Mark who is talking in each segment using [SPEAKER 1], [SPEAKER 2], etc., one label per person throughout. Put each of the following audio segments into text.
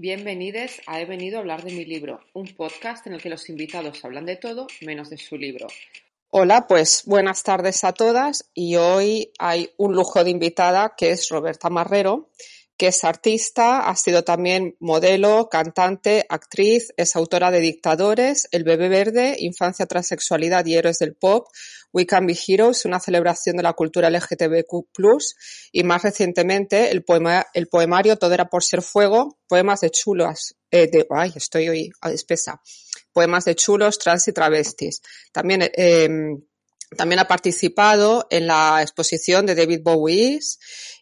[SPEAKER 1] Bienvenidos a He venido a hablar de mi libro, un podcast en el que los invitados hablan de todo menos de su libro. Hola, pues buenas tardes a todas y hoy hay un lujo de invitada que es Roberta Marrero, que es artista, ha sido también modelo, cantante, actriz, es autora de Dictadores, El bebé verde, Infancia, Transexualidad y Héroes del Pop, We Can Be Heroes, una celebración de la cultura LGTBQ+, y más recientemente el, poema, el poemario Todo era por ser fuego, poemas de chulos, eh, de, ay, estoy hoy espesa, poemas de chulos, trans y travestis. También, eh, también ha participado en la exposición de David Bowie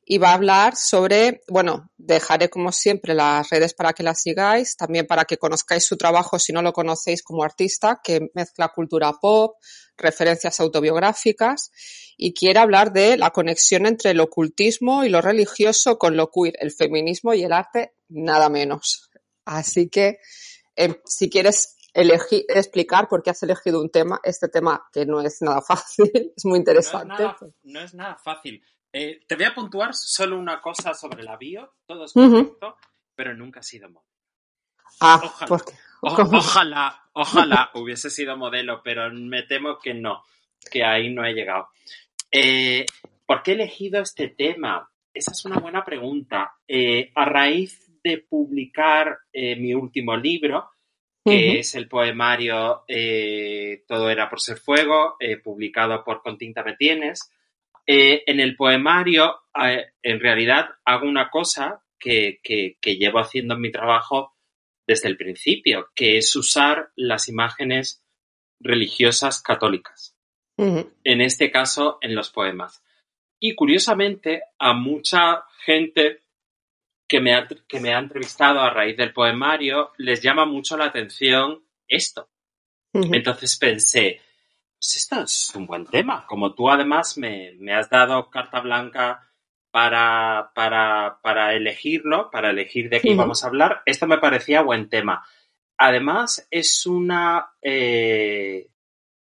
[SPEAKER 1] y va a hablar sobre, bueno, dejaré como siempre las redes para que las sigáis, también para que conozcáis su trabajo si no lo conocéis como artista, que mezcla cultura pop, referencias autobiográficas y quiere hablar de la conexión entre el ocultismo y lo religioso con lo queer, el feminismo y el arte, nada menos. Así que, eh, si quieres elegir, explicar por qué has elegido un tema, este tema que no es nada fácil, es muy interesante.
[SPEAKER 2] no es nada fácil. Eh, te voy a puntuar solo una cosa sobre la bio, todo es correcto, pero nunca ha sido modelo.
[SPEAKER 1] Ah,
[SPEAKER 2] ojalá, ojalá, ojalá hubiese sido modelo, pero me temo que no, que ahí no he llegado. Eh, ¿Por qué he elegido este tema? Esa es una buena pregunta. Eh, a raíz de publicar mi último libro, que es el poemario Todo era por ser fuego, publicado por Con tinta me tienes, eh, en el poemario, eh, en realidad, hago una cosa que, llevo haciendo en mi trabajo desde el principio, que es usar las imágenes religiosas católicas. En este caso, en los poemas. Y curiosamente, a mucha gente que me, ha, que me ha entrevistado a raíz del poemario les llama mucho la atención esto. Entonces pensé, pues esto es un buen tema. Como tú además me, has dado carta blanca para, para, para, elegirlo, para elegir de qué vamos a hablar, esto me parecía buen tema. Además, es una, eh,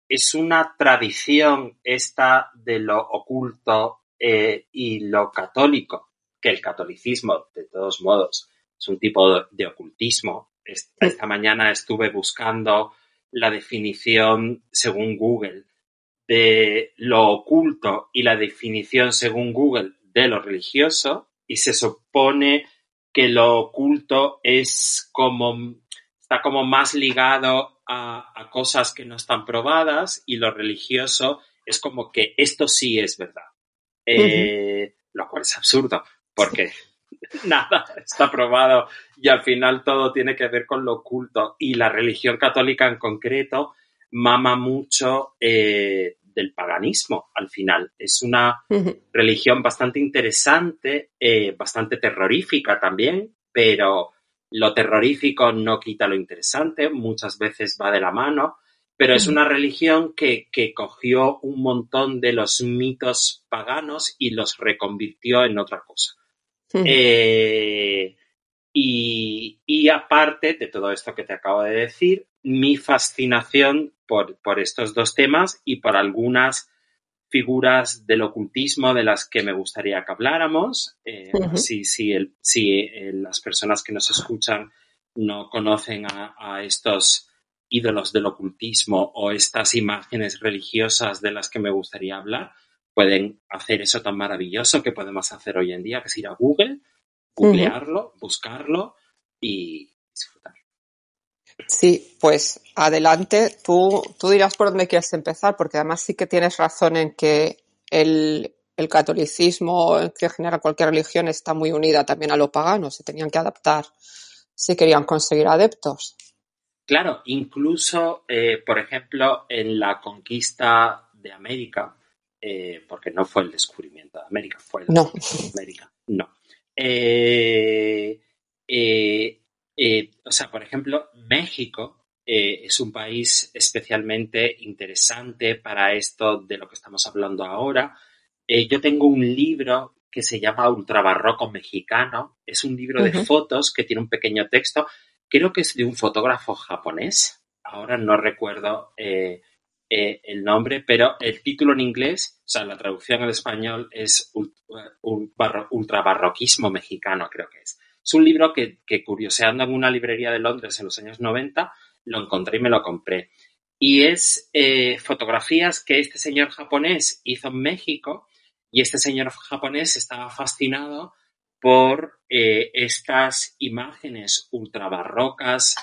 [SPEAKER 2] es una tradición esta de lo oculto eh, y lo católico, que el catolicismo, de todos modos, es un tipo de, ocultismo. esta mañana estuve buscando la definición según Google de lo oculto y la definición según Google de lo religioso y se supone que lo oculto es como está como más ligado a, cosas que no están probadas y lo religioso es como que esto sí es verdad. Eh, lo cual es absurdo porque nada está probado y al final todo tiene que ver con lo oculto. Y la religión católica en concreto mama mucho eh, del paganismo al final. Es una religión bastante interesante, eh, bastante terrorífica también, pero lo terrorífico no quita lo interesante, muchas veces va de la mano, pero es una religión que, que cogió un montón de los mitos paganos y los reconvirtió en otra cosa. Eh, y, aparte de todo esto que te acabo de decir, mi fascinación por, por estos dos temas y por algunas figuras del ocultismo de las que me gustaría que habláramos. Eh, si, si, el, si eh, las personas que nos escuchan no conocen a, a, estos ídolos del ocultismo o estas imágenes religiosas de las que me gustaría hablar, pueden hacer eso tan maravilloso que podemos hacer hoy en día, que es ir a Google, googlearlo, buscarlo y disfrutar.
[SPEAKER 1] Sí, pues adelante, tú, tú dirás por dónde quieres empezar, porque además sí que tienes razón en que el, el catolicismo, que genera cualquier religión, está muy unida también a lo pagano, se tenían que adaptar si querían conseguir adeptos.
[SPEAKER 2] Claro, incluso, eh, por ejemplo, en la conquista de América, eh, porque no fue el descubrimiento de América, fue la
[SPEAKER 1] no.
[SPEAKER 2] de América. No. Eh, eh, o sea, por ejemplo, México es un país especialmente interesante para esto de lo que estamos hablando ahora. yo tengo un libro que se llama Ultrabarroco Mexicano. Es un libro de fotos que tiene un pequeño texto. Creo que es de un fotógrafo japonés. Ahora no recuerdo eh, el nombre, pero el título en inglés, o sea, la traducción al español es ultrabarroquismo mexicano, creo que es. Es un libro que, que, curioseando en una librería de Londres en los años 90, lo encontré y me lo compré. Y es eh, fotografías que este señor japonés hizo en México y este señor japonés estaba fascinado por eh, estas imágenes ultrabarrocas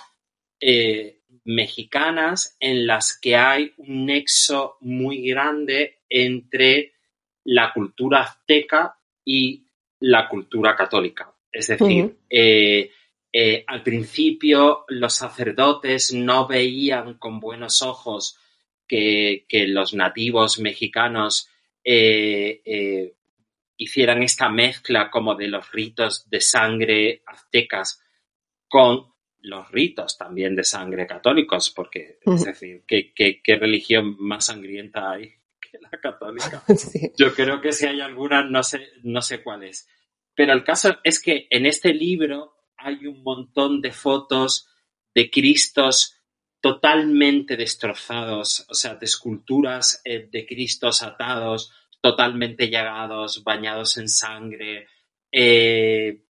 [SPEAKER 2] eh, mexicanas en las que hay un nexo muy grande entre la cultura azteca y la cultura católica. Es decir, eh, al principio los sacerdotes no veían con buenos ojos que, los nativos mexicanos hicieran esta mezcla como de los ritos de sangre aztecas con los ritos también de sangre católicos, porque es decir, ¿qué, qué, religión más sangrienta hay que la católica? Yo creo que si hay alguna, no sé, no sé cuál es. Pero el caso es que en este libro hay un montón de fotos de Cristos totalmente destrozados, o sea, de esculturas eh, de Cristos atados, totalmente llagados, bañados en sangre, eh,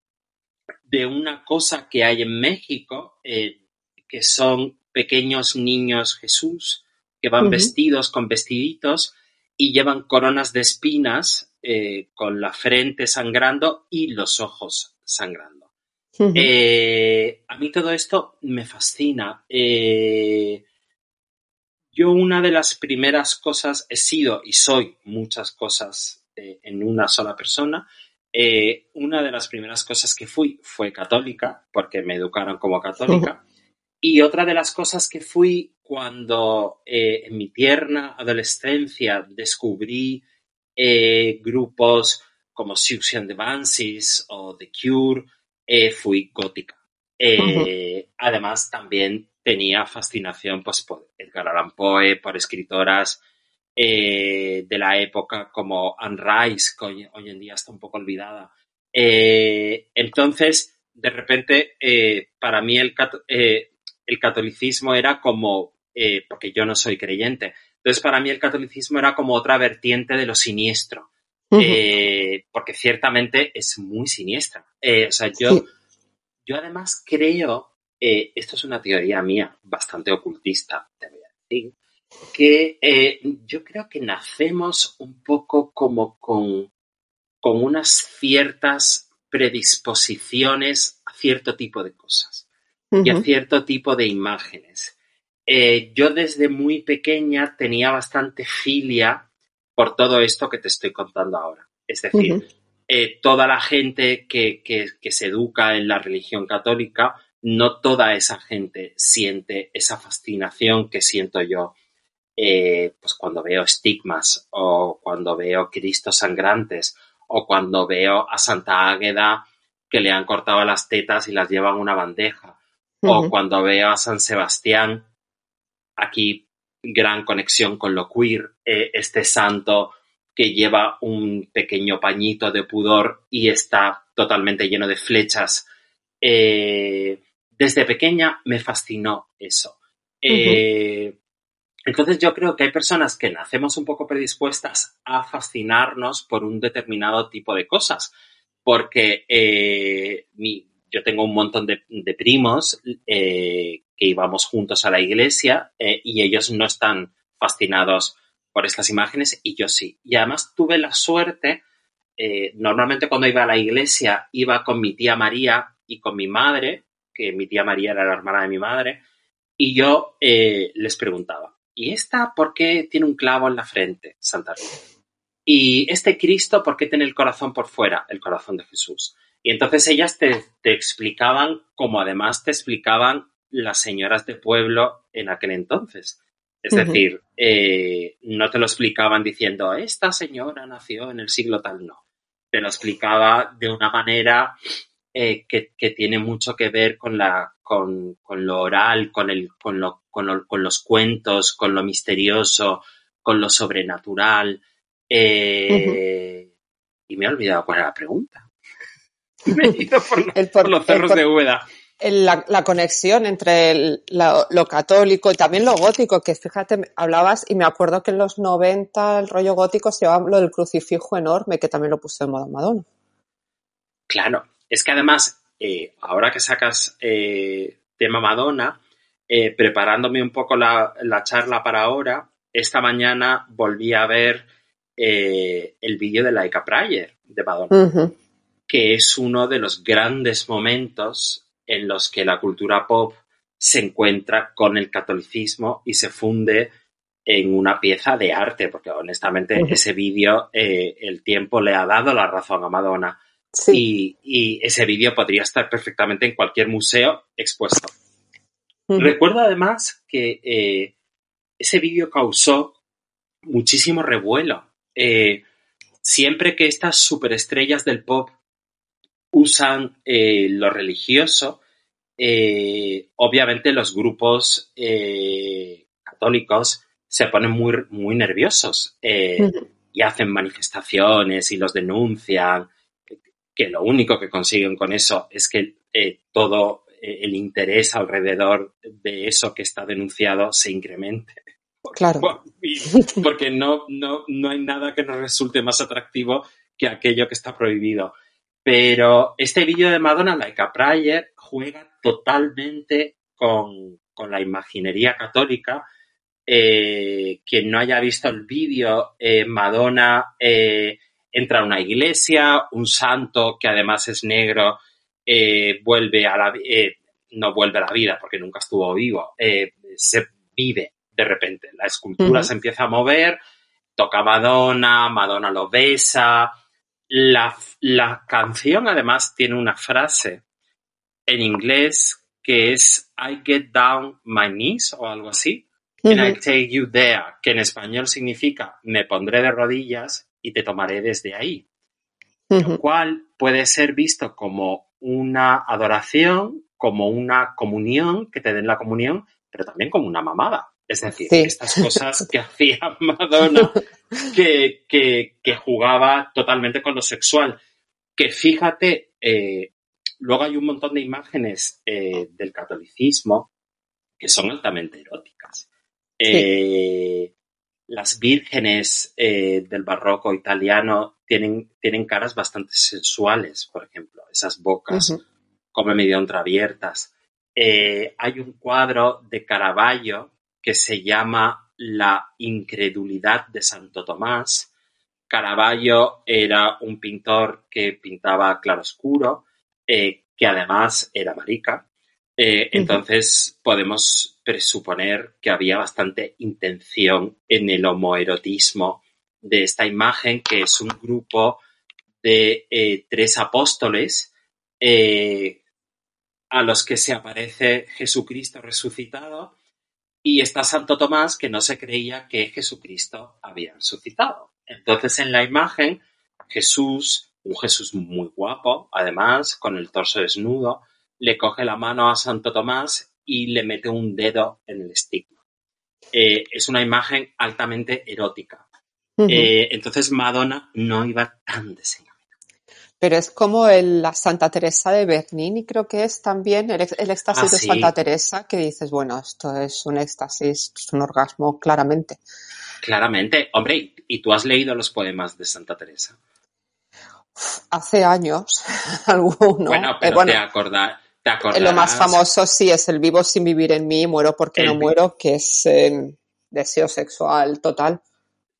[SPEAKER 2] de una cosa que hay en México, eh, que son pequeños niños Jesús, que van vestidos con vestiditos y llevan coronas de espinas eh, con la frente sangrando y los ojos sangrando. a mí todo esto me fascina. Yo una de las primeras cosas he sido y soy muchas cosas eh, en una sola persona. Eh, una de las primeras cosas que fui fue católica, porque me educaron como católica. Y otra de las cosas que fui cuando eh, en mi tierna adolescencia descubrí grupos como Susan de Banshees o The Cure, fui gótica. Además, también tenía fascinación pues, por Edgar Allan Poe, por escritoras eh, de la época como Anne Rice, que hoy, en día está un poco olvidada. Eh, entonces, de repente, eh, para mí el, el, catolicismo era como, porque yo no soy creyente, entonces para mí el catolicismo era como otra vertiente de lo siniestro, porque ciertamente es muy siniestra. o sea, yo, yo además creo esto es una teoría mía, bastante ocultista, te voy a decir, que eh, yo creo que nacemos un poco como con, con unas ciertas predisposiciones a cierto tipo de cosas y a cierto tipo de imágenes. Eh, yo desde muy pequeña tenía bastante filia por todo esto que te estoy contando ahora. Es decir, toda la gente que, que, se educa en la religión católica no toda esa gente siente esa fascinación que siento yo eh, pues cuando veo estigmas o cuando veo Cristos sangrantes o cuando veo a Santa Águeda que le han cortado las tetas y las llevan una bandeja o cuando veo a San Sebastián aquí gran conexión con lo queer eh, este santo que lleva un pequeño pañito de pudor y está totalmente lleno de flechas. Eh, desde pequeña me fascinó eso. Entonces yo creo que hay personas que nacemos un poco predispuestas a fascinarnos por un determinado tipo de cosas, porque eh, yo tengo un montón de, primos eh, que íbamos juntos a la iglesia y ellos no están fascinados por estas imágenes y yo sí. Y además tuve la suerte, normalmente cuando iba a la iglesia iba con mi tía María y con mi madre, que mi tía María era la hermana de mi madre, y yo eh, les preguntaba, ¿y esta por qué tiene un clavo en la frente, Santa Rita? Y este Cristo, ¿por qué tiene el corazón por fuera, el corazón de Jesús? Y entonces ellas te, explicaban, como además te explicaban las señoras de pueblo en aquel entonces. Es decir, eh, no te lo explicaban diciendo, esta señora nació en el siglo tal, no. Te lo explicaba de una manera eh, que, tiene mucho que ver con, la, con, lo oral, con, el, con, lo, con, los cuentos, con lo misterioso, con lo sobrenatural. Eh, y me he olvidado cuál era la pregunta. me he ido por, los cerros de Úbeda.
[SPEAKER 1] La, la, conexión entre lo católico y también lo gótico, que fíjate, hablabas y me acuerdo que en los 90 el rollo gótico se llevaba lo del crucifijo enorme, que también lo puso de moda Madonna.
[SPEAKER 2] Claro, es que además eh, ahora que sacas eh, tema Madonna, eh, preparándome un poco la, charla para ahora, esta mañana volví a ver el vídeo de Laika Prayer de Madonna, que es uno de los grandes momentos en los que la cultura pop se encuentra con el catolicismo y se funde en una pieza de arte, porque honestamente ese vídeo, el tiempo le ha dado la razón a Madonna. Y, ese vídeo podría estar perfectamente en cualquier museo expuesto. Recuerdo además que eh, ese vídeo causó muchísimo revuelo. Eh, siempre que estas superestrellas del pop usan eh, lo religioso, obviamente los grupos católicos se ponen muy, muy nerviosos y hacen manifestaciones y los denuncian que lo único que consiguen con eso es que eh, todo eh, el interés alrededor de eso que está denunciado se incremente.
[SPEAKER 1] Claro.
[SPEAKER 2] Porque no, no, no hay nada que nos resulte más atractivo que aquello que está prohibido. Pero este vídeo de Madonna, Laika Prayer, juega totalmente con, la imaginería católica. Eh, quien no haya visto el vídeo, Madonna entra a una iglesia, un santo que además es negro eh, vuelve a la eh, no vuelve a la vida porque nunca estuvo vivo, eh, se vive de repente. La escultura se empieza a mover, toca Madonna, Madonna lo besa. La, la canción además tiene una frase en inglés que es I get down my knees o algo así. And I take you there, que en español significa me pondré de rodillas y te tomaré desde ahí. Lo cual puede ser visto como una adoración, como una comunión, que te den la comunión, pero también como una mamada. Es decir, estas cosas que hacía Madonna, que, que, jugaba totalmente con lo sexual. Que fíjate, eh, luego hay un montón de imágenes eh, del catolicismo que son altamente eróticas. Eh, las vírgenes eh, del barroco italiano tienen, tienen caras bastante sensuales, por ejemplo, esas bocas como medio entreabiertas. Eh, hay un cuadro de Caravaggio que se llama La incredulidad de Santo Tomás. Caravaggio era un pintor que pintaba claroscuro, eh, que además era marica. entonces podemos presuponer que había bastante intención en el homoerotismo de esta imagen, que es un grupo de eh, tres apóstoles eh, a los que se aparece Jesucristo resucitado y está Santo Tomás que no se creía que Jesucristo había resucitado. Entonces en la imagen Jesús, un Jesús muy guapo, además, con el torso desnudo, le coge la mano a Santo Tomás y le mete un dedo en el estigma. Eh, es una imagen altamente erótica. Eh, entonces Madonna no iba tan desengañada.
[SPEAKER 1] Pero es como la Santa Teresa de Bernini, creo que es también el, éxtasis ah, de Santa Teresa, que dices, bueno, esto es un éxtasis, es un orgasmo, claramente.
[SPEAKER 2] Claramente. Hombre, ¿y tú has leído los poemas de Santa Teresa?
[SPEAKER 1] Hace años, alguno.
[SPEAKER 2] Bueno, eh, pero te acordás
[SPEAKER 1] lo más famoso sí es el vivo sin vivir en mí, muero porque no muero, que es em, deseo sexual total.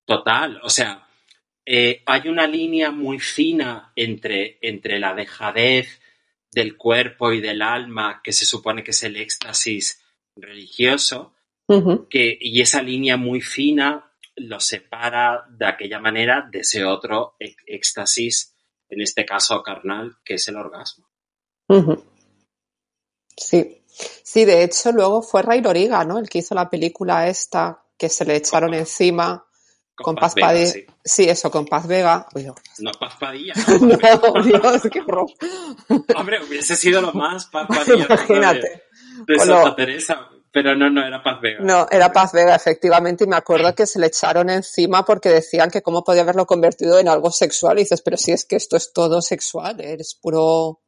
[SPEAKER 2] Total, o sea, eh, hay una línea muy fina entre, entre la dejadez del cuerpo y del alma, que se supone que es el éxtasis religioso, que, y esa línea muy fina lo separa de aquella manera de ese otro éxtasis, en este caso carnal, que es el orgasmo.
[SPEAKER 1] Sí, sí, de hecho luego fue Ray Loriga, ¿no? El que hizo la película esta que se le echaron encima con, Paz, Padilla. Sí. eso, con Paz Vega.
[SPEAKER 2] no Paz Padilla. No, Dios, qué horror. Hombre, hubiese sido lo más Paz Padilla. Imagínate. De, Santa Teresa. Pero no, no, era Paz Vega.
[SPEAKER 1] No, era Paz Vega, efectivamente, y me acuerdo que se le echaron encima porque decían que cómo podía haberlo convertido en algo sexual. Y dices, pero si es que esto es todo sexual, eres puro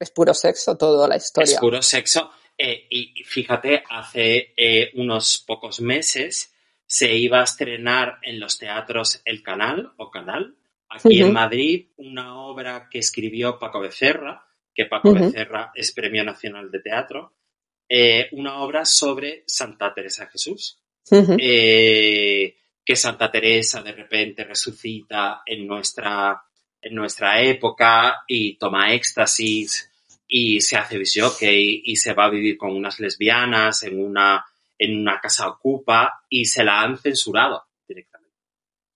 [SPEAKER 1] es puro sexo toda la historia.
[SPEAKER 2] Es puro sexo. Eh, y fíjate, hace eh, unos pocos meses se iba a estrenar en los teatros El Canal o Canal, aquí en Madrid, una obra que escribió Paco Becerra, que Paco Becerra es Premio Nacional de Teatro, eh, una obra sobre Santa Teresa de Jesús. Eh, que Santa Teresa de repente resucita en nuestra, en nuestra época y toma éxtasis y se hace jockey y se va a vivir con unas lesbianas en una, en una casa ocupa y se la han censurado directamente.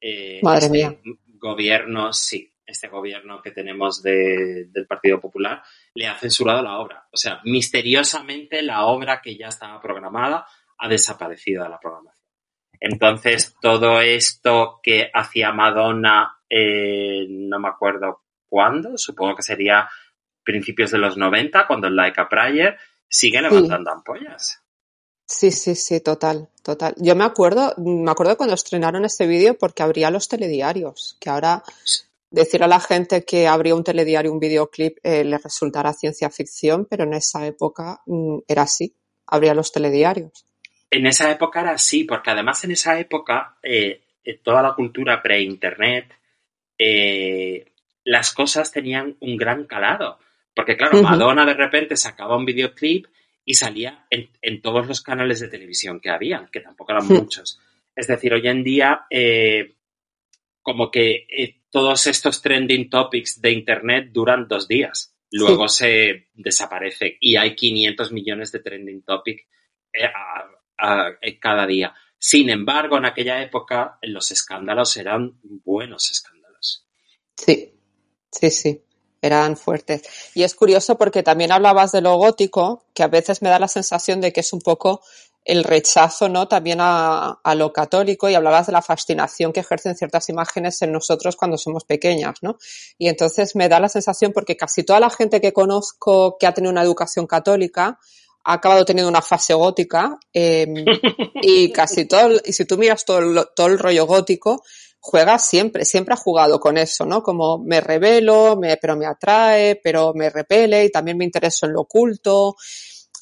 [SPEAKER 1] Eh, Madre este mía.
[SPEAKER 2] Gobierno, sí, este gobierno que tenemos del Partido Popular le ha censurado la obra. O sea, misteriosamente la obra que ya estaba programada ha desaparecido de la programación. Entonces, todo esto que hacía Madonna, eh, no me acuerdo cuándo, supongo que sería principios de los 90, cuando el Laika Prayer sigue levantando ampollas.
[SPEAKER 1] Sí, sí, sí, total, total. Yo me acuerdo, me acuerdo cuando estrenaron este vídeo porque habría los telediarios, que ahora decir a la gente que habría un telediario, un videoclip, eh, le resultará ciencia ficción, pero en esa época mm, era así, habría los telediarios.
[SPEAKER 2] En esa época era así, porque además en esa época eh, eh, toda la cultura pre-internet, las cosas tenían un gran calado. Porque claro, Madonna de repente sacaba un videoclip y salía en, todos los canales de televisión que había, que tampoco eran muchos. Es decir, hoy en día, eh, como que eh, todos estos trending topics de Internet duran dos días, luego se desaparece y hay 500 millones de trending topics eh, cada día. Sin embargo, en aquella época los escándalos eran buenos escándalos.
[SPEAKER 1] Sí, sí, sí eran fuertes. Y es curioso porque también hablabas de lo gótico, que a veces me da la sensación de que es un poco el rechazo, ¿no? También a, lo católico y hablabas de la fascinación que ejercen ciertas imágenes en nosotros cuando somos pequeñas, ¿no? Y entonces me da la sensación porque casi toda la gente que conozco que ha tenido una educación católica ha acabado teniendo una fase gótica em, y casi todo, y si tú miras todo todo el rollo gótico, juega siempre, siempre ha jugado con eso, ¿no? Como me revelo, me, pero me atrae, pero me repele y también me intereso en lo oculto.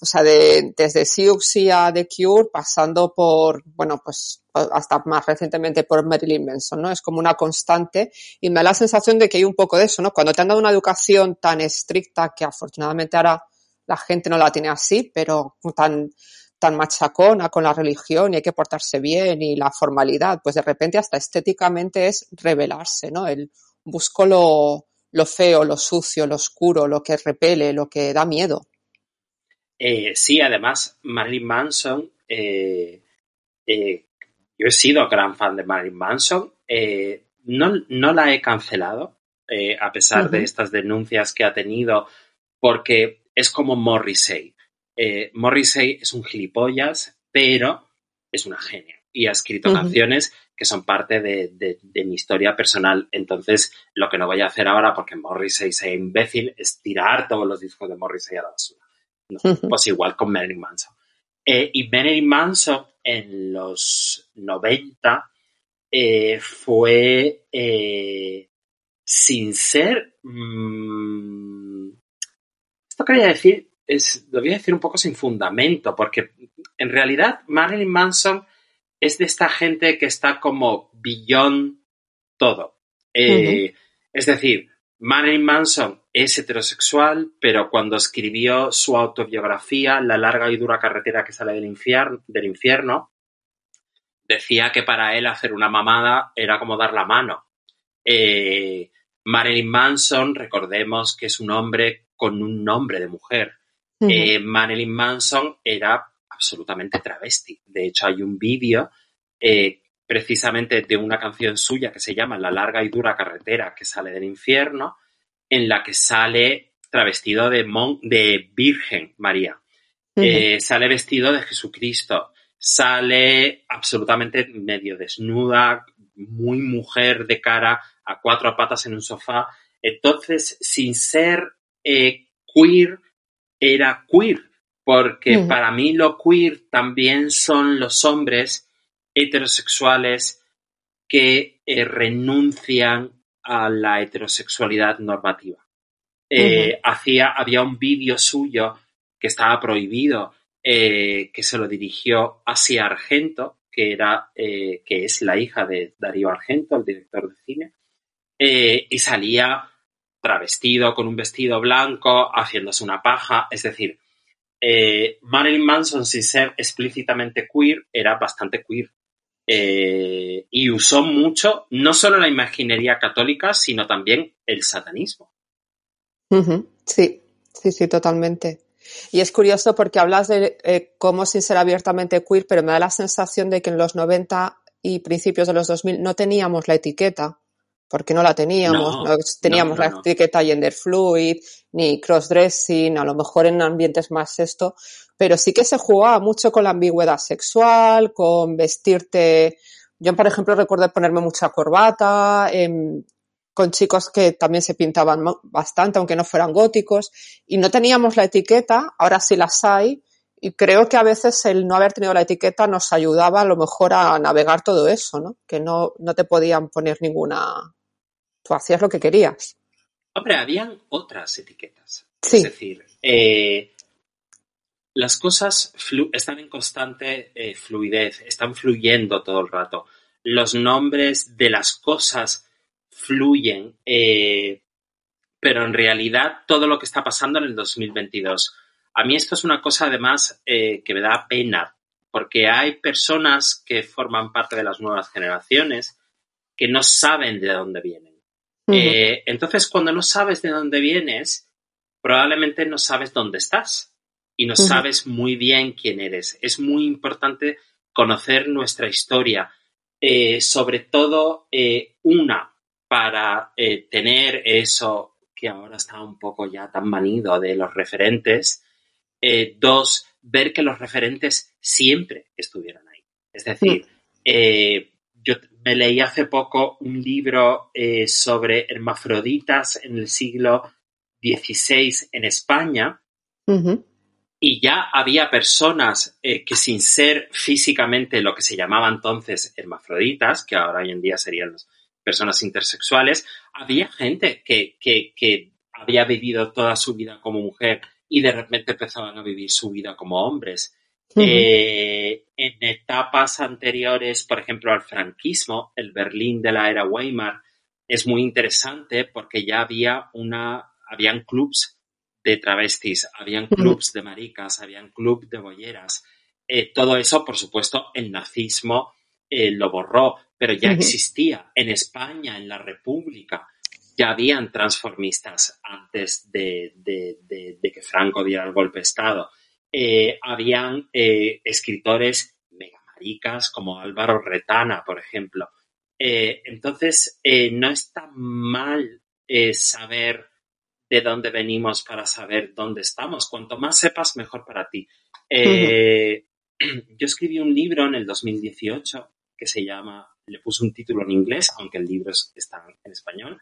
[SPEAKER 1] O sea, de, desde Siouxsie a The Cure, pasando por, bueno, pues hasta más recientemente por Marilyn Manson, ¿no? Es como una constante y me da la sensación de que hay un poco de eso, ¿no? Cuando te han dado una educación tan estricta que afortunadamente ahora la gente no la tiene así, pero tan, tan machacona con la religión y hay que portarse bien y la formalidad, pues de repente hasta estéticamente es revelarse, ¿no? El busco lo, lo feo, lo sucio, lo oscuro, lo que repele, lo que da miedo.
[SPEAKER 2] Eh, sí, además, Marilyn Manson, eh, eh, yo he sido gran fan de Marilyn Manson, no, no, la he cancelado, a pesar de estas denuncias que ha tenido, porque es como Morrissey. Eh, Morrissey es un gilipollas, pero es una genia y ha escrito canciones que son parte de, mi historia personal. Entonces, lo que no voy a hacer ahora, porque Morrissey sea imbécil, es tirar todos los discos de Morrissey a la basura. Pues igual con Marilyn Manson. Eh, y Marilyn Manson en los 90 eh, fue sin ser... Mm, esto quería decir es, lo voy a decir un poco sin fundamento, porque en realidad Marilyn Manson es de esta gente que está como beyond todo. Eh, es decir, Marilyn Manson es heterosexual, pero cuando escribió su autobiografía, La larga y dura carretera que sale del, infierno, del infierno decía que para él hacer una mamada era como dar la mano. Eh, Marilyn Manson, recordemos que es un hombre con un nombre de mujer. Eh, Marilyn Manson era absolutamente travesti. De hecho, hay un vídeo eh, precisamente de una canción suya que se llama La larga y dura carretera que sale del infierno, en la que sale travestido de, de Virgen María. Eh, sale vestido de Jesucristo. Sale absolutamente medio desnuda, muy mujer de cara a cuatro patas en un sofá. Entonces, sin ser queer, era queer, porque para mí lo queer también son los hombres heterosexuales que eh, renuncian a la heterosexualidad normativa. Eh, hacía, había un vídeo suyo que estaba prohibido, eh, que se lo dirigió Asia Argento, que, era, que es la hija de Darío Argento, el director de cine, y salía travestido con un vestido blanco, haciéndose una paja. Es decir, eh, Marilyn Manson, sin ser explícitamente queer, era bastante queer. Eh, y usó mucho, no solo la imaginería católica, sino también el satanismo.
[SPEAKER 1] Sí, sí, sí, totalmente. Y es curioso porque hablas de eh, cómo sin ser abiertamente queer, pero me da la sensación de que en los 90 y principios de los 2000 no teníamos la etiqueta, porque no la teníamos, no, teníamos la etiqueta gender fluid, ni crossdressing, a lo mejor en ambientes más esto, pero sí que se jugaba mucho con la ambigüedad sexual, con vestirte. Yo, por ejemplo, recuerdo ponerme mucha corbata, em, con chicos que también se pintaban bastante, aunque no fueran góticos, y no teníamos la etiqueta, ahora sí las hay, y creo que a veces el no haber tenido la etiqueta nos ayudaba a lo mejor a navegar todo eso, ¿no? Que no, no te podían poner ninguna... Tú hacías lo que querías.
[SPEAKER 2] Hombre, habían otras etiquetas. Es decir, eh, las cosas están en constante eh, fluidez, están fluyendo todo el rato. Los nombres de las cosas fluyen, eh, pero en realidad todo lo que está pasando en el 2022. A mí esto es una cosa además que me da pena, porque hay personas que forman parte de las nuevas generaciones que no saben de dónde vienen. Eh, entonces, cuando no sabes de dónde vienes, probablemente no sabes dónde estás y no sabes muy bien quién eres. Es muy importante conocer nuestra historia, sobre todo una, para eh, tener eso que ahora está un poco ya tan manido de los referentes. Eh, dos, ver que los referentes siempre estuvieron ahí. Es decir, eh, yo me leí hace poco un libro sobre hermafroditas en el siglo XVI en España. Y ya había personas que sin ser físicamente lo que se llamaba entonces hermafroditas, que ahora hoy en día serían los personas intersexuales, había gente que, que, había vivido toda su vida como mujer y de repente empezaban a vivir su vida como hombres. Eh, en etapas anteriores, por ejemplo, al franquismo, el Berlín de la era Weimar, es muy interesante porque ya había una, habían clubs de travestis, habían clubs de maricas, habían clubs de bolleras. Eh, todo eso, por supuesto, el nazismo eh, lo borró, pero ya existía en España, en la República, ya habían transformistas antes de, que Franco diera el golpe de Estado. Eh, habían eh, escritores megamaricas como Álvaro Retana, por ejemplo. entonces, no está mal saber de dónde venimos para saber dónde estamos. Cuanto más sepas, mejor para ti. Yo escribí un libro en el 2018 que se llama, le puse un título en inglés, aunque el libro está en español.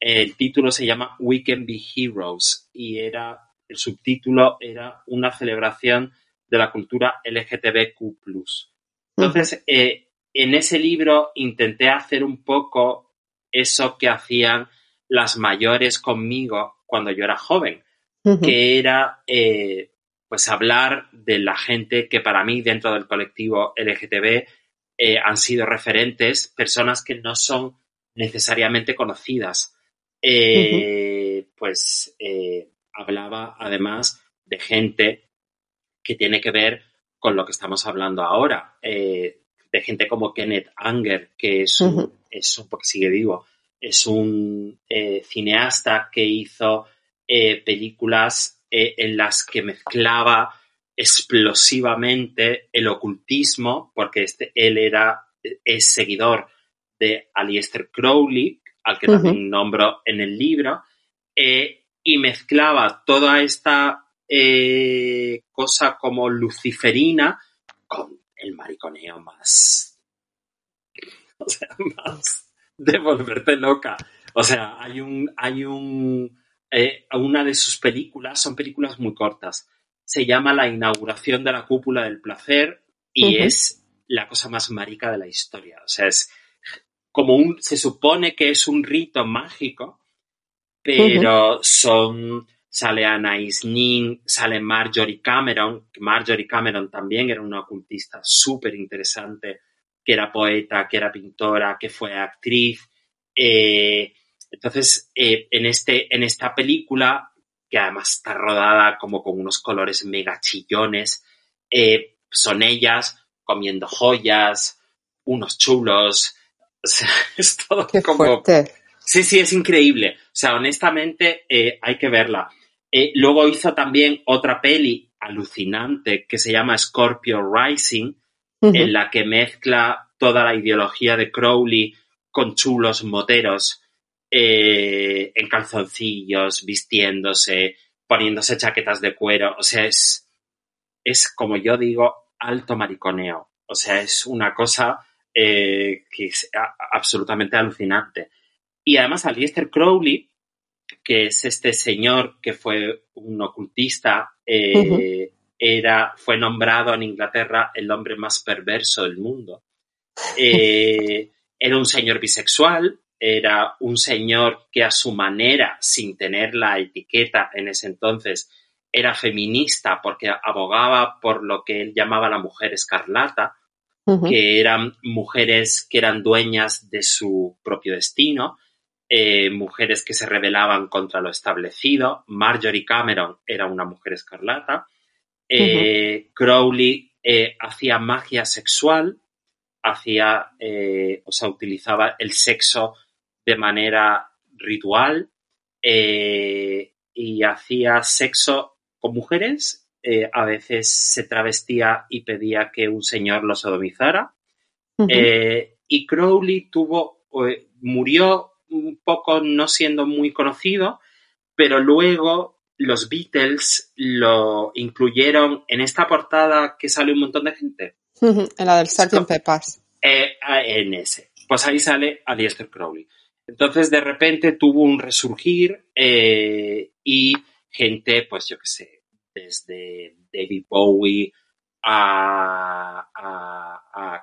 [SPEAKER 2] El título se llama We Can Be Heroes y era, el subtítulo era una celebración de la cultura LGTBQ+. Entonces, eh, en ese libro intenté hacer un poco eso que hacían las mayores conmigo cuando yo era joven, que era eh, pues hablar de la gente que para mí dentro del colectivo LGTB eh, han sido referentes, personas que no son necesariamente conocidas. Eh, pues eh, hablaba además de gente que tiene que ver con lo que estamos hablando ahora, de gente como Kenneth Anger, que es un, es un porque sigue vivo, es un cineasta que hizo películas en las que mezclaba explosivamente el ocultismo, porque este, él era, es seguidor de Aleister Crowley, al que también nombro en el libro, eh, y mezclaba toda esta eh, cosa como luciferina con el mariconeo más, o sea, más de volverte loca. O sea, hay un, hay un, eh, una de sus películas, son películas muy cortas, se llama La inauguración de la cúpula del placer y es la cosa más marica de la historia. O sea, es como un, se supone que es un rito mágico, pero son, sale Anais Nin, sale Marjorie Cameron, Marjorie Cameron también era una ocultista súper interesante, que era poeta, que era pintora, que fue actriz. Eh, Entonces, eh, en, este, en esta película, que además está rodada como con unos colores mega chillones, eh, son ellas comiendo joyas, unos chulos. O sea, es todo como. Sí, sí, es increíble. O sea, honestamente, eh, hay que verla. luego hizo también otra peli alucinante que se llama Scorpio Rising, en la que mezcla toda la ideología de Crowley con chulos moteros eh, en calzoncillos, vistiéndose, poniéndose chaquetas de cuero. O sea, es, es como yo digo, alto mariconeo. O sea, es una cosa eh, que es absolutamente alucinante. Y además, Alistair Crowley, que es este señor que fue un ocultista, eh, era, fue nombrado en Inglaterra el hombre más perverso del mundo. era un señor bisexual, era un señor que a su manera, sin tener la etiqueta en ese entonces, era feminista porque abogaba por lo que él llamaba la mujer escarlata, que eran mujeres que eran dueñas de su propio destino, eh, mujeres que se rebelaban contra lo establecido. Marjorie Cameron era una mujer escarlata. Eh, Crowley eh, hacía magia sexual, hacía, o sea, utilizaba el sexo de manera ritual y hacía sexo con mujeres. A veces se travestía y pedía que un señor lo sodomizara. Y Crowley tuvo, murió un poco no siendo muy conocido, pero luego los Beatles lo incluyeron en esta portada que sale un montón de gente.
[SPEAKER 1] En la del Sgt. Pepper's.
[SPEAKER 2] en ese. Pues ahí sale Aleister Crowley. Entonces, de repente tuvo un resurgir eh, y gente, pues yo qué sé, desde David Bowie a,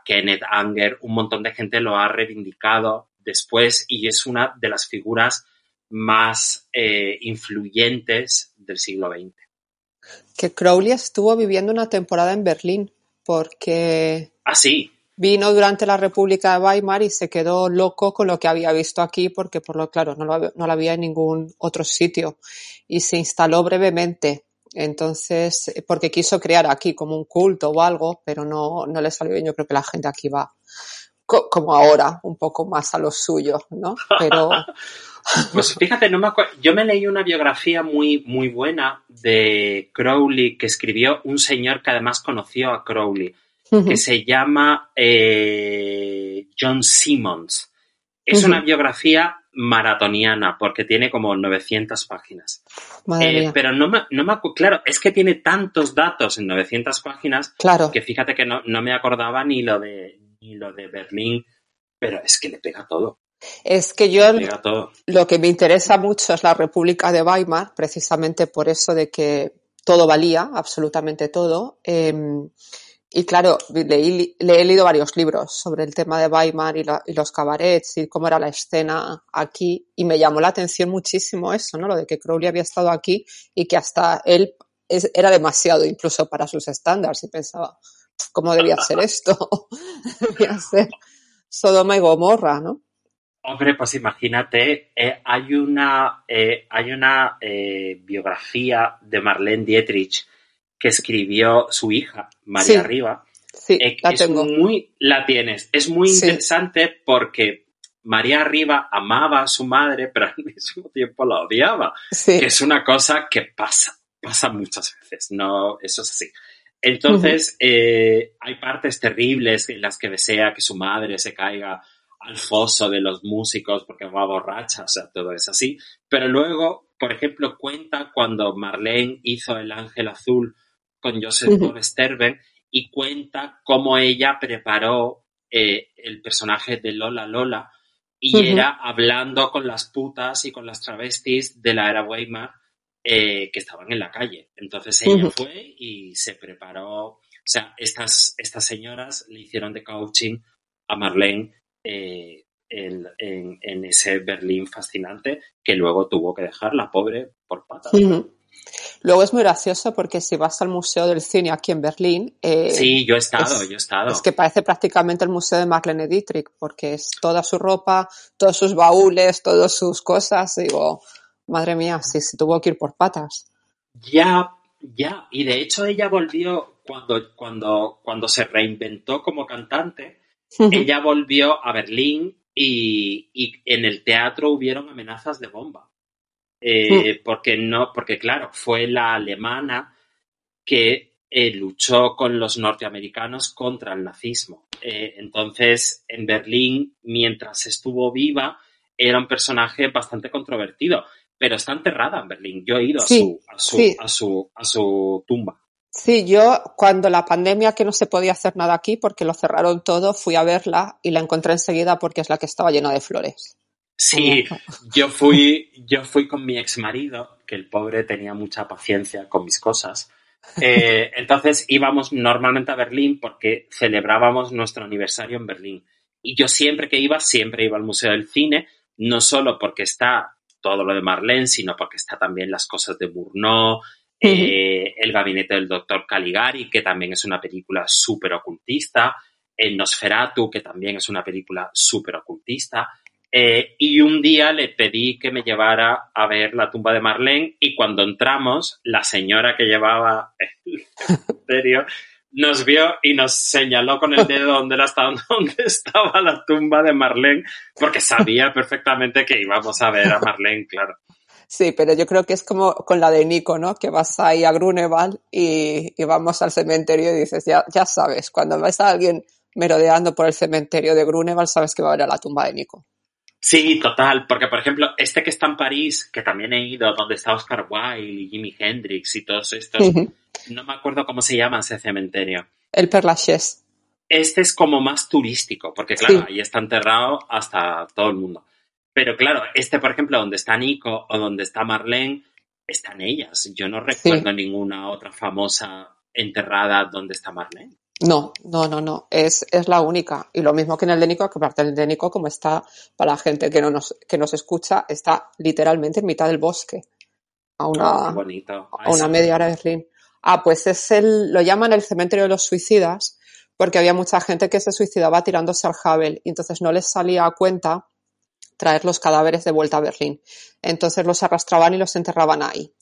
[SPEAKER 2] Kenneth Anger, un montón de gente lo ha reivindicado después y es una de las figuras más eh, influyentes del siglo XX.
[SPEAKER 1] Que Crowley estuvo viviendo una temporada en Berlín porque...
[SPEAKER 2] Ah, sí.
[SPEAKER 1] Vino durante la República de Weimar y se quedó loco con lo que había visto aquí porque, por lo claro, no lo, no había en ningún otro sitio. Y se instaló brevemente. Entonces, porque quiso crear aquí como un culto o algo, pero no, no le salió bien. Yo creo que la gente aquí va como ahora, un poco más a lo suyo, ¿no? Pero...
[SPEAKER 2] Pues fíjate, no me yo me leí una biografía muy, muy buena de Crowley que escribió un señor que además conoció a Crowley que se llama eh, John Simmons. Es una biografía maratoniana porque tiene como 900 páginas. Eh, pero no me, no me claro, es que tiene tantos datos en 900 páginas
[SPEAKER 1] claro.
[SPEAKER 2] que fíjate que no, me acordaba ni lo de lo de Berlín, pero es que le pega todo.
[SPEAKER 1] Es que yo lo que me interesa mucho es la República de Weimar, precisamente por eso de que todo valía, absolutamente todo. Em, y claro, le he leído varios libros sobre el tema de Weimar y, los cabarets y cómo era la escena aquí y me llamó la atención muchísimo eso, ¿no? Lo de que Crowley había estado aquí y que hasta él era demasiado incluso para sus estándares y pensaba, ¿cómo debía ser esto? debía ser Sodoma y Gomorra, ¿no?
[SPEAKER 2] Hombre, pues imagínate, eh, hay una, eh, hay una eh, biografía de Marlene Dietrich que escribió su hija, María Riva.
[SPEAKER 1] Sí, la
[SPEAKER 2] es Muy, la tienes. Es muy interesante porque María Riva amaba a su madre, pero al mismo tiempo la odiaba. Que es una cosa que pasa, pasa muchas veces. No, eso es así. Entonces, eh, hay partes terribles en las que desea que su madre se caiga al foso de los músicos porque va borracha, o sea, todo es así. Pero luego, por ejemplo, cuenta cuando Marlene hizo El Ángel Azul con Joseph von Sterben y cuenta cómo ella preparó eh, el personaje de Lola Lola y era hablando con las putas y con las travestis de la era Weimar eh, que estaban en la calle. Entonces ella fue y se preparó, o sea, estas, estas señoras le hicieron de coaching a Marlene eh, en, ese Berlín fascinante que luego tuvo que dejar la pobre por patas.
[SPEAKER 1] Luego es muy gracioso porque si vas al Museo del Cine aquí en Berlín...
[SPEAKER 2] Eh, sí, yo he estado,
[SPEAKER 1] es,
[SPEAKER 2] yo he estado.
[SPEAKER 1] Es que parece prácticamente el Museo de Marlene Dietrich porque es toda su ropa, todos sus baúles, todas sus cosas. Digo, madre mía, si se tuvo que ir por patas.
[SPEAKER 2] Ya, ya. Y de hecho ella volvió cuando, cuando, cuando se reinventó como cantante. ella volvió a Berlín y, y en el teatro hubieron amenazas de bomba. Eh, porque no, porque claro, fue la alemana que eh, luchó con los norteamericanos contra el nazismo. Eh, entonces, en Berlín, mientras estuvo viva, era un personaje bastante controvertido, pero está enterrada en Berlín. Yo he ido a, su, a, su, a, su, a su tumba.
[SPEAKER 1] Sí, yo cuando la pandemia que no se podía hacer nada aquí porque lo cerraron todo, fui a verla y la encontré enseguida porque es la que estaba llena de flores.
[SPEAKER 2] Sí, yo fui, yo fui con mi ex marido, que el pobre tenía mucha paciencia con mis cosas. Eh, entonces íbamos normalmente a Berlín porque celebrábamos nuestro aniversario en Berlín. Y yo siempre que iba, siempre iba al Museo del Cine, no solo porque está todo lo de Marlene, sino porque está también las cosas de Bourneau, eh, El gabinete del doctor Caligari, que también es una película súper ocultista, El Nosferatu, que también es una película súper ocultista. Eh, y un día le pedí que me llevara a ver la tumba de Marlene y cuando entramos, la señora que llevaba el cementerio nos vio y nos señaló con el dedo dónde, estaba, dónde estaba la tumba de Marlene, porque sabía perfectamente que íbamos a ver a Marlene, claro.
[SPEAKER 1] Sí, pero yo creo que es como con la de Nico, ¿no? Que vas ahí a Grunewald y, y vamos al cementerio y dices, ya, ya sabes, cuando ves a alguien merodeando por el cementerio de Grunewald, sabes que va a ver a la tumba de Nico.
[SPEAKER 2] Sí, total, porque por ejemplo, este que está en París, que también he ido, donde está Oscar Wilde y Jimi Hendrix y todos estos, no me acuerdo cómo se llama ese cementerio.
[SPEAKER 1] El Père Lachaise.
[SPEAKER 2] Este es como más turístico, porque claro, ahí está enterrado hasta todo el mundo. Pero claro, este, por ejemplo, donde está Nico o donde está Marlene, están ellas. Yo no recuerdo ninguna otra famosa enterrada donde está Marlene.
[SPEAKER 1] No, no, no, no, es, es la única. Y lo mismo que en el de Nico, que aparte el de Nico, como está, para la gente que no nos, que nos escucha, está literalmente en mitad del bosque. A una,
[SPEAKER 2] oh,
[SPEAKER 1] a una media hora de Berlín. Ah, pues es el, lo llaman el cementerio de los suicidas, porque había mucha gente que se suicidaba tirándose al Havel y entonces no les salía a cuenta traer los cadáveres de vuelta a Berlín. Entonces los arrastraban y los enterraban ahí.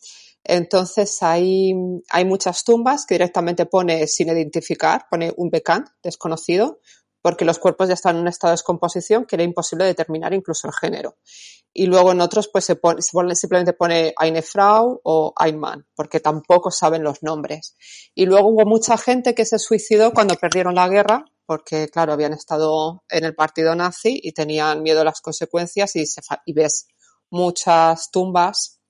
[SPEAKER 1] Entonces hay, hay muchas tumbas que directamente pone sin identificar, pone un becan desconocido, porque los cuerpos ya están en un estado de descomposición que era imposible determinar incluso el género. Y luego en otros pues se pone, simplemente pone Eine Frau o Ein Mann, porque tampoco saben los nombres. Y luego hubo mucha gente que se suicidó cuando perdieron la guerra, porque claro, habían estado en el partido nazi y tenían miedo a las consecuencias y, se, y ves muchas tumbas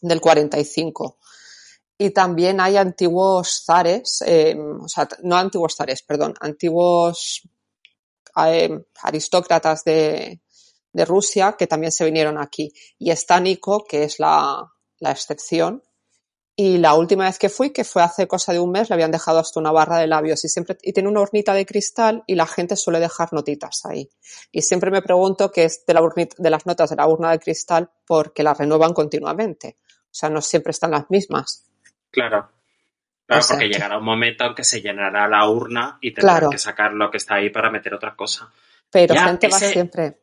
[SPEAKER 1] del 45. Y también hay antiguos zares, eh, o sea, no antiguos zares, perdón, antiguos eh, aristócratas de, de, Rusia que también se vinieron aquí. Y está Nico, que es la, la excepción, y la última vez que fui, que fue hace cosa de un mes, le habían dejado hasta una barra de labios y siempre, y tiene una hornita de cristal y la gente suele dejar notitas ahí. Y siempre me pregunto qué es de, la de las notas de la urna de cristal porque las renuevan continuamente. O sea, no siempre están las mismas.
[SPEAKER 2] Claro. Claro, porque llegará un momento en que se llenará la urna y tendrán que sacar lo que está ahí para meter otra cosa.
[SPEAKER 1] Pero gente va siempre.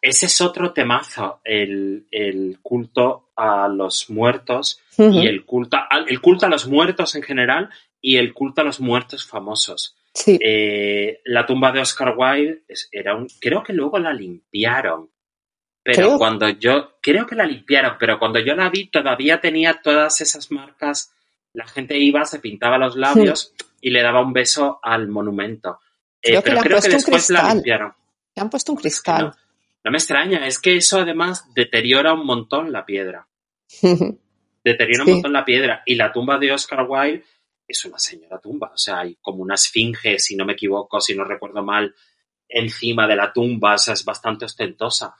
[SPEAKER 2] Ese es otro temazo, el, culto a los muertos y el culto, el culto a los muertos en general y el culto a los muertos famosos.
[SPEAKER 1] Sí.
[SPEAKER 2] Eh, la tumba de Oscar Wilde era un, creo que luego la limpiaron pero cuando yo, creo que la limpiaron, pero cuando yo la vi todavía tenía todas esas marcas. La gente iba, se pintaba los labios y le daba un beso al monumento. Eh, pero creo que después la limpiaron.
[SPEAKER 1] Le han puesto un cristal.
[SPEAKER 2] No, me extraña, es que eso además deteriora un montón la piedra. deteriora un montón la piedra. Y la tumba de Oscar Wilde es una señora tumba. O sea, hay como una esfinge, si no me equivoco, si no recuerdo mal, encima de la tumba. O sea, es bastante ostentosa.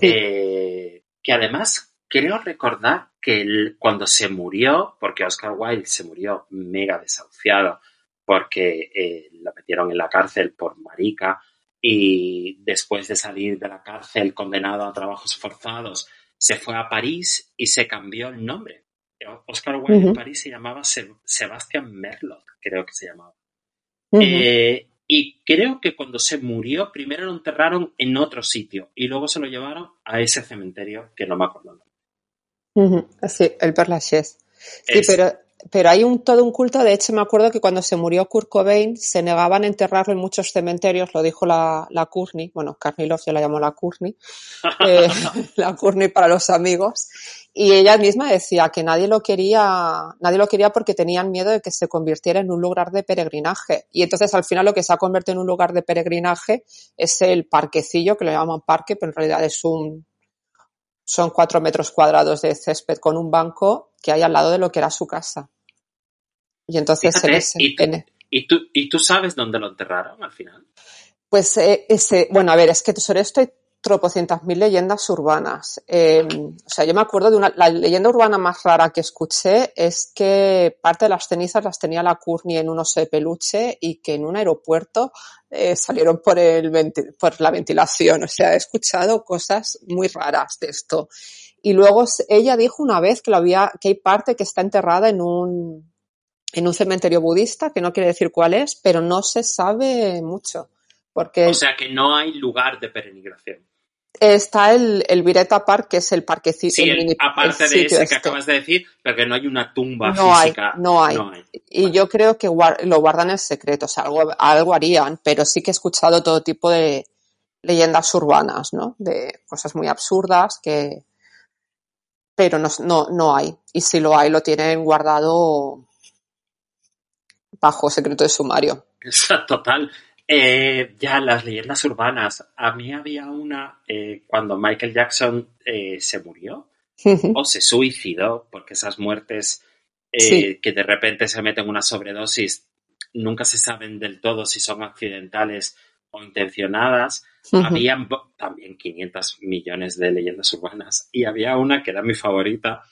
[SPEAKER 2] Eh, que además creo recordar que cuando se murió, porque Oscar Wilde se murió mega desahuciado, porque eh, lo metieron en la cárcel por marica y después de salir de la cárcel condenado a trabajos forzados, se fue a París y se cambió el nombre. Oscar Wilde en París se llamaba Sebastian Merlot, creo que se llamaba. Eh, y creo que cuando se murió, primero lo enterraron en otro sitio y luego se lo llevaron a ese cementerio que no me acuerdo.
[SPEAKER 1] Sí, el Père Lachaise. Sí, pero pero hay un, todo un culto. De hecho, me acuerdo que cuando se murió Kurt Cobain se negaban a enterrarlo en muchos cementerios, lo dijo la, la Courtney, bueno, Love ya la llamó la Courtney, eh, la Courtney para los amigos. Y ella misma decía que nadie lo quería, nadie lo quería porque tenían miedo de que se convirtiera en un lugar de peregrinaje. Y entonces al final lo que se ha convertido en un lugar de peregrinaje es el parquecillo, que lo llaman parque, pero en realidad es un, son cuatro metros cuadrados de césped con un banco que hay al lado de lo que era su casa. Y entonces
[SPEAKER 2] ¿y, tú, ¿y, tú, sabes dónde lo enterraron al final?
[SPEAKER 1] Pues eh, ese, bueno, a ver, es que sobre esto hay tropocientas mil leyendas urbanas. Em, o sea, yo me acuerdo de una, la leyenda urbana más rara que escuché es que parte de las cenizas las tenía la Courtney en un oso de peluche y que en un aeropuerto eh, salieron por, el por la ventilación. O sea, he escuchado cosas muy raras de esto. Y luego ella dijo una vez que, había, que hay parte que está enterrada en un, en un cementerio budista, que no quiere decir cuál es, pero no se sabe mucho. Porque
[SPEAKER 2] o sea que no hay lugar de peregrinación.
[SPEAKER 1] Está el, el Vireta Park, que es el parquecito.
[SPEAKER 2] Sí,
[SPEAKER 1] el,
[SPEAKER 2] aparte de ese que este. acabas de decir, porque no hay una tumba
[SPEAKER 1] no
[SPEAKER 2] física.
[SPEAKER 1] Hay, no, hay. Y yo creo que lo guardan en secreto, o sea, algo, algo harían, pero sí que he escuchado todo tipo de leyendas urbanas, ¿no? De cosas muy absurdas que... Pero no, no, no hay. Y si lo hay, lo tienen guardado bajo secreto de sumario.
[SPEAKER 2] Total. Eh, ya, las leyendas urbanas. A mí había una eh, cuando Michael Jackson eh, se murió o se suicidó, porque esas muertes que de repente se meten una sobredosis nunca se saben del todo si son accidentales o intencionadas. Habían también 500 millones de leyendas urbanas y había una que era mi favorita.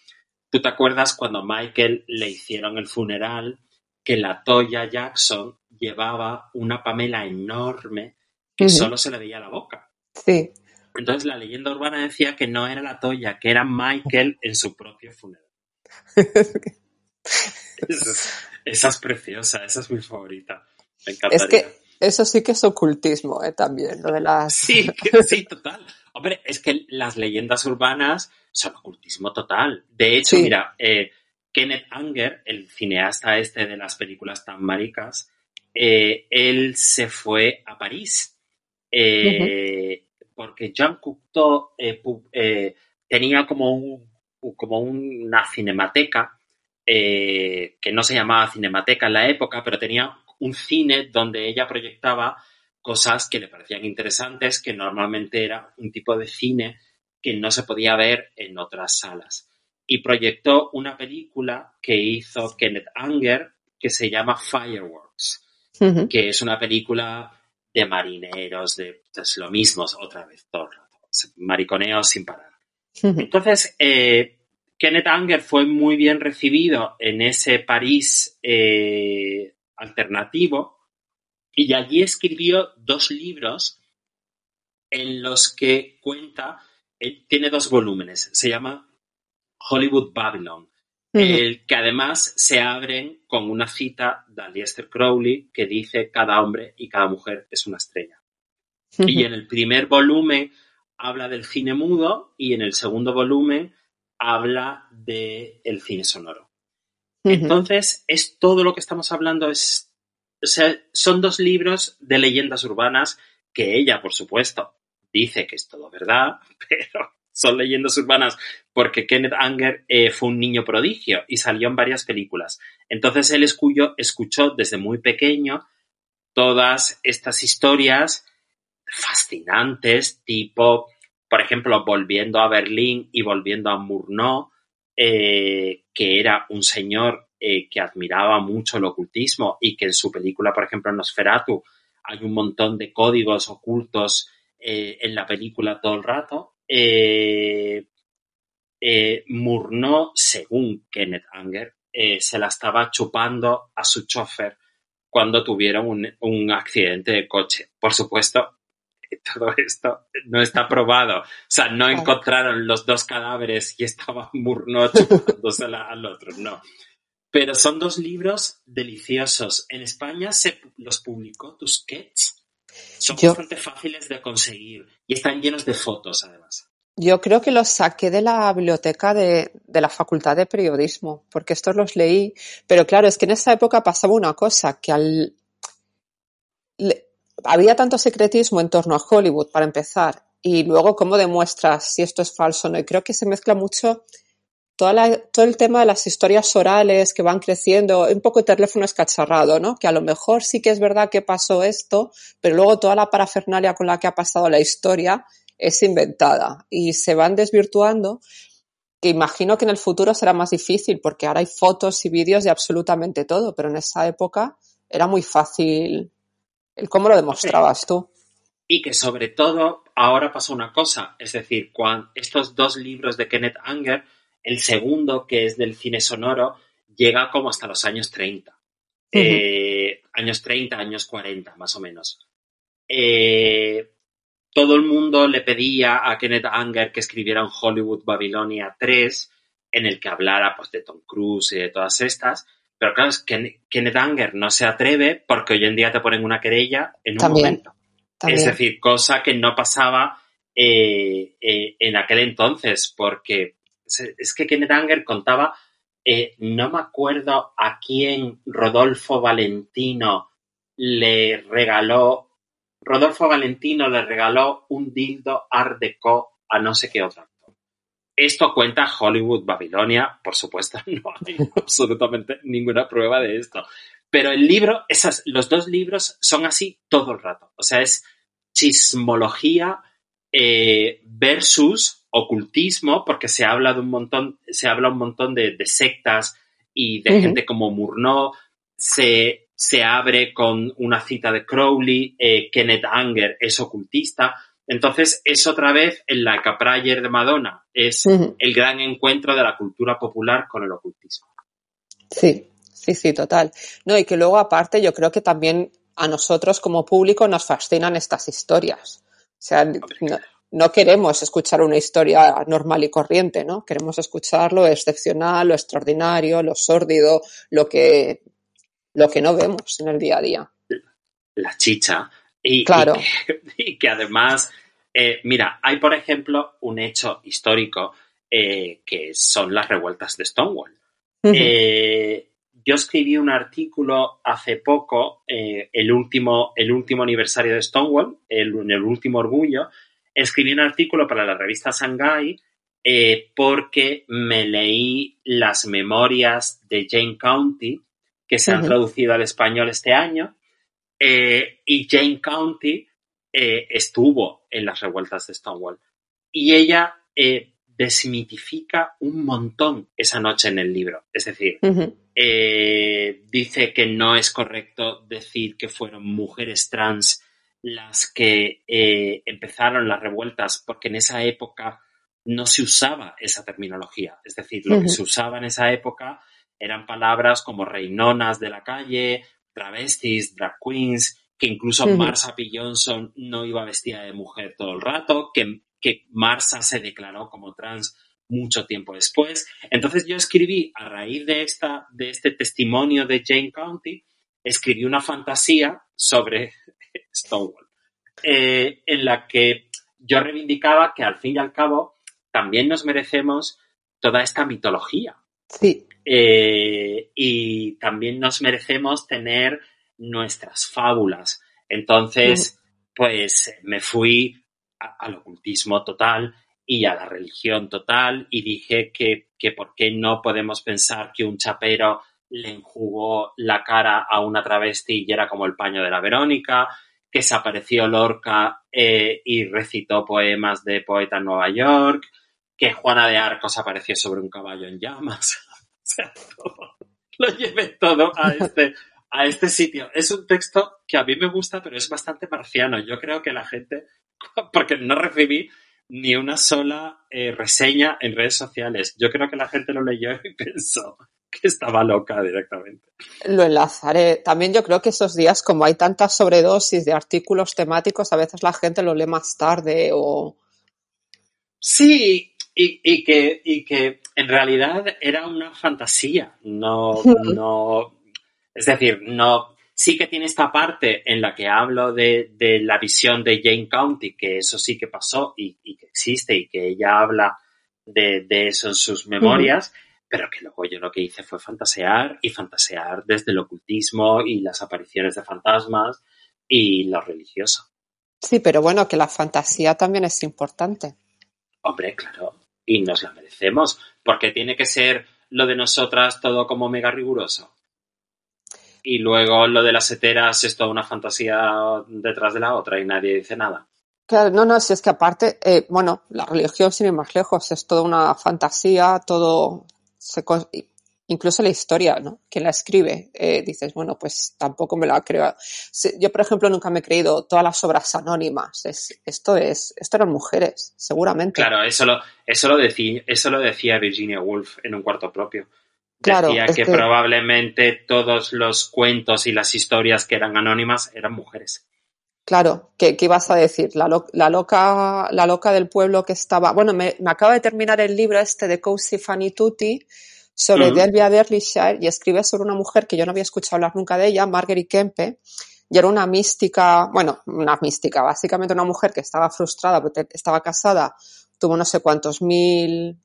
[SPEAKER 2] ¿Tú te acuerdas cuando Michael le hicieron el funeral que la Toya Jackson llevaba una Pamela enorme que solo se le veía la boca.
[SPEAKER 1] Sí.
[SPEAKER 2] Entonces la leyenda urbana decía que no era la Toya, que era Michael en su propio funeral. esa, es preciosa, esa es mi favorita. Me encantaría.
[SPEAKER 1] Es que eso sí que es ocultismo, ¿eh? También, lo de las...
[SPEAKER 2] Sí, sí, total. Hombre, es que las leyendas urbanas son ocultismo total. De hecho, mira, eh, Kenneth Anger, el cineasta este de las películas tan maricas, eh, él se fue a París eh, porque Jean Cocteau tenía como, como una cinemateca que no se llamaba cinemateca en la época, pero tenía un cine donde ella proyectaba cosas que le parecían interesantes, que normalmente era un tipo de cine que no se podía ver en otras salas. Y proyectó una película que hizo Kenneth Anger que se llama Fireworks que es una película de marineros, de es lo mismo otra vez, todo mariconeo sin parar. Entonces, eh, Kenneth Anger fue muy bien recibido en ese París eh, alternativo y allí escribió dos libros en los que cuenta, eh, tiene dos volúmenes, se llama Hollywood Babylon el que además se abren con una cita de Aleister Crowley que dice cada hombre y cada mujer es una estrella. Y en el primer volumen habla del cine mudo y en el segundo volumen habla del el cine sonoro. Entonces, es todo lo que estamos hablando, es, son dos libros de leyendas urbanas que ella, por supuesto, dice que es todo verdad, pero son leyendas urbanas porque Kenneth Anger eh, fue un niño prodigio y salió en varias películas. Entonces él escuchó desde muy pequeño todas estas historias fascinantes, tipo, por ejemplo, volviendo a Berlín y volviendo a Murnau, eh, que era un señor eh, que admiraba mucho el ocultismo y que en su película, por ejemplo, Nosferatu, hay un montón de códigos ocultos en la película todo el rato eh, eh, Murnau, según Kenneth Anger, eh, se la estaba chupando a su chofer cuando tuvieron un, accidente de coche. Por supuesto, todo esto no está probado. O sea, no encontraron los dos cadáveres y estaba Murnau al otro, no. Pero son dos libros deliciosos. En España se los publicó Tusquets. Son bastante fáciles de conseguir y están llenos de fotos, además.
[SPEAKER 1] Yo creo que los saqué de la biblioteca de, de, la Facultad de Periodismo, porque estos los leí. Pero claro, es que en esa época pasaba una cosa, que al, había tanto secretismo en torno a Hollywood, para empezar, y luego cómo demuestras si esto es falso o no. Y creo que se mezcla mucho todo el tema de las historias orales que van creciendo, un poco de teléfono escacharrado, ¿no? Que a lo mejor sí que es verdad que pasó esto, pero luego toda la parafernalia con la que ha pasado la historia es inventada y se van desvirtuando. Que imagino que en el futuro será más difícil porque ahora hay fotos y vídeos de absolutamente todo, pero en esa época era muy fácil ¿Cómo lo demostrabas tú?
[SPEAKER 2] Y que sobre todo ahora pasa una cosa, es decir, cuando estos dos libros de Kenneth Anger, el segundo, que es del cine sonoro, llega como hasta los años 30. Eh, años 30, años 40, más o menos. Eh, todo el mundo le pedía a Kenneth Anger que escribiera un Hollywood Babilonia 3, en el que hablara pues, de Tom Cruise y de todas estas, pero claro, es que Kenneth Anger no se atreve porque hoy en día te ponen una querella en un momento. Es decir, cosa que no pasaba eh, eh, en aquel entonces, porque es que Kenneth Anger contaba, eh, no me acuerdo a quién Rodolfo Valentino le regaló, Rodolfo Valentino le regaló un dildo Art Deco a no sé qué otra esto cuenta Hollywood Babilonia, por supuesto, no hay absolutamente ninguna prueba de esto. Pero el libro, esas, los dos libros son así todo el rato. O sea, es chismología eh, versus ocultismo, porque se habla de un montón, se habla un montón de, sectas y de gente como Murnau. Se, se abre con una cita de Crowley, eh, Kenneth Anger es ocultista. Entonces es otra vez en la Caprayer de Madonna, es el gran encuentro de la cultura popular con el ocultismo.
[SPEAKER 1] Sí, sí, sí, total. No, y que luego aparte yo creo que también a nosotros como público nos fascinan estas historias. O sea, no, queremos escuchar una historia normal y corriente, ¿no? Queremos escuchar lo excepcional, lo extraordinario, lo sórdido, lo que, lo que no vemos en el día a día.
[SPEAKER 2] La chicha, y, claro. y, que, además, eh, mira, hay por ejemplo un hecho histórico eh, que son las revueltas de Stonewall. Eh, yo escribí un artículo hace poco, el, último, el último aniversario de Stonewall, el, el último orgullo, escribí un artículo para la revista Shanghai porque me leí las memorias de Jane County, que se han traducido al español este año, eh, y Jane County eh, estuvo en las revueltas de Stonewall. Y ella eh, desmitifica un montón esa noche en el libro. Es decir, dice que no es correcto decir que fueron mujeres trans las que empezaron las revueltas, porque en esa época no se usaba esa terminología. Es decir, lo que se usaba en esa época eran palabras como reinonas de la calle travestis, drag queens, que incluso Marsa P. Johnson no iba vestida de mujer todo el rato, que, que Marsa se declaró como trans mucho tiempo después. Entonces yo escribí, a raíz de, esta, de este testimonio de Jane County, escribí una fantasía sobre Stonewall, eh, en la que yo reivindicaba que al fin y al cabo también nos merecemos toda esta mitología.
[SPEAKER 1] Sí.
[SPEAKER 2] Eh, y también nos merecemos tener nuestras fábulas. Entonces, pues me fui al ocultismo total y a la religión total y dije que, que por qué no podemos pensar que un chapero le enjugó la cara a una travesti y era como el paño de la Verónica, que se apareció Lorca eh, y recitó poemas de poeta en Nueva York, que Juana de Arcos apareció sobre un caballo en llamas. Sea, lo llevé todo a este, a este sitio. Es un texto que a mí me gusta, pero es bastante marciano. Yo creo que la gente, porque no recibí ni una sola eh, reseña en redes sociales. Yo creo que la gente lo leyó y pensó, que estaba loca directamente.
[SPEAKER 1] Lo enlazaré. También yo creo que esos días, como hay tantas sobredosis de artículos temáticos, a veces la gente lo lee más tarde o...
[SPEAKER 2] Sí, y, que, y que en realidad era una fantasía. No, no, es decir, no, sí que tiene esta parte en la que hablo de, la visión de Jane County, que eso sí que pasó y, que existe y que ella habla de, eso en sus memorias, pero que luego yo lo que hice fue fantasear y fantasear desde el ocultismo y las apariciones de fantasmas y lo religioso.
[SPEAKER 1] Sí, pero bueno, que la fantasía también es importante.
[SPEAKER 2] Hombre, claro, y nos la merecemos, porque tiene que ser lo de nosotras todo como mega riguroso. Y luego lo de las heteras es toda una fantasía detrás de la otra y nadie dice nada.
[SPEAKER 1] Claro, no, no, si es que aparte, eh, bueno, la religión sin ir más lejos es toda una fantasía, todo se, incluso la historia, ¿no? Quien la escribe, eh, dices, bueno, pues tampoco me la creo. Yo, por ejemplo, nunca me he creído todas las obras anónimas. esto es, esto eran mujeres, seguramente.
[SPEAKER 2] Claro, eso lo, eso lo decía, eso lo decía Virginia Woolf en un cuarto propio. Claro, decía que, probablemente todos los cuentos y las historias que eran anónimas eran mujeres.
[SPEAKER 1] Claro, ¿qué, ibas a decir? La, la, loca, la loca del pueblo que estaba. Bueno, me, me acaba de terminar el libro este de Cozy Fanny Tutti sobre Delvia Derbyshire y escribe sobre una mujer que yo no había escuchado hablar nunca de ella, Marguerite Kempe, y era una mística, bueno, una mística, básicamente una mujer que estaba frustrada porque estaba casada, tuvo no sé cuántos mil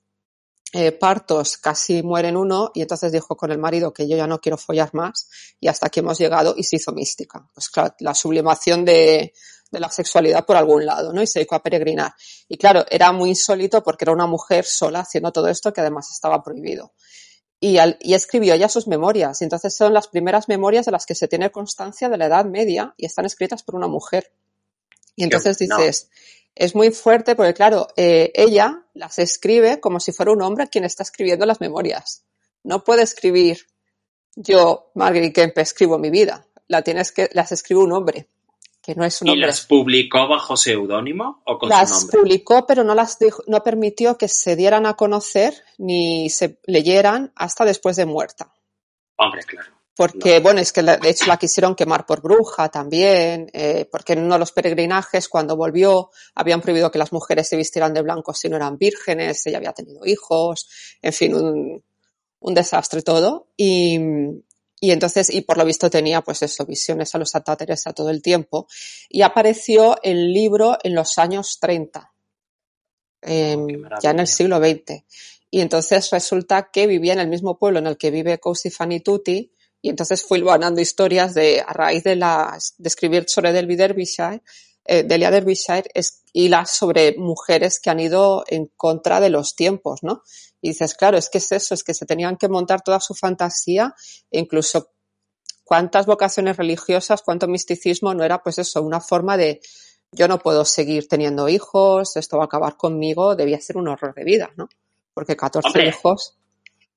[SPEAKER 1] eh, partos, casi muere en uno, y entonces dijo con el marido que yo ya no quiero follar más, y hasta aquí hemos llegado, y se hizo mística. Pues claro, la sublimación de, de la sexualidad por algún lado, ¿no? Y se dedicó a peregrinar. Y claro, era muy insólito porque era una mujer sola haciendo todo esto que además estaba prohibido y, escribió ya sus memorias. Y entonces son las primeras memorias de las que se tiene constancia de la Edad Media y están escritas por una mujer. Y entonces dices, es muy fuerte porque claro, eh, ella las escribe como si fuera un hombre quien está escribiendo las memorias. No puede escribir yo, Margaret Kemp, escribo mi vida. La tienes que, las escribe un hombre que no es un ¿Y
[SPEAKER 2] las publicó bajo seudónimo o con
[SPEAKER 1] las
[SPEAKER 2] su nombre?
[SPEAKER 1] publicó, pero no las no permitió que se dieran a conocer ni se leyeran hasta después de muerta.
[SPEAKER 2] Hombre, claro.
[SPEAKER 1] Porque, bueno, es que de hecho la quisieron quemar por bruja también, eh, porque en uno de los peregrinajes, cuando volvió, habían prohibido que las mujeres se vistieran de blanco si no eran vírgenes, ella había tenido hijos, en fin, un, un desastre todo. Y, y entonces, y por lo visto tenía, pues eso, visiones a los Santa Teresa todo el tiempo. Y apareció el libro en los años 30, em, ya en el siglo XX. Y entonces resulta que vivía en el mismo pueblo en el que vive Cosi Fanny Tutti, y entonces fui ganando historias de, a raíz de las, de escribir sobre Delby Derbyshire, eh, Delia Derbyshire, es, y las sobre mujeres que han ido en contra de los tiempos, ¿no? Y dices, claro, es que es eso, es que se tenían que montar toda su fantasía, incluso cuántas vocaciones religiosas, cuánto misticismo, no era pues eso, una forma de yo no puedo seguir teniendo hijos, esto va a acabar conmigo, debía ser un horror de vida, ¿no? Porque 14 hijos.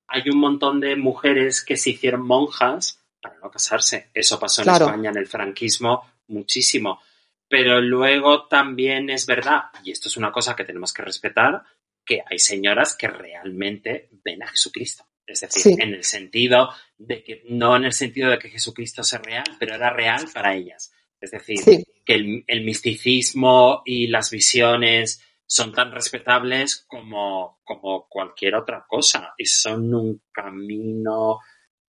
[SPEAKER 2] Hay un montón de mujeres que se hicieron monjas para no casarse. Eso pasó en España en el franquismo muchísimo. Pero luego también es verdad, y esto es una cosa que tenemos que respetar, que hay señoras que realmente ven a Jesucristo. Es decir, en el sentido de que, no en el sentido de que Jesucristo sea real, pero era real para ellas. Es decir, que el, misticismo y las visiones son tan respetables como, como cualquier otra cosa y son un camino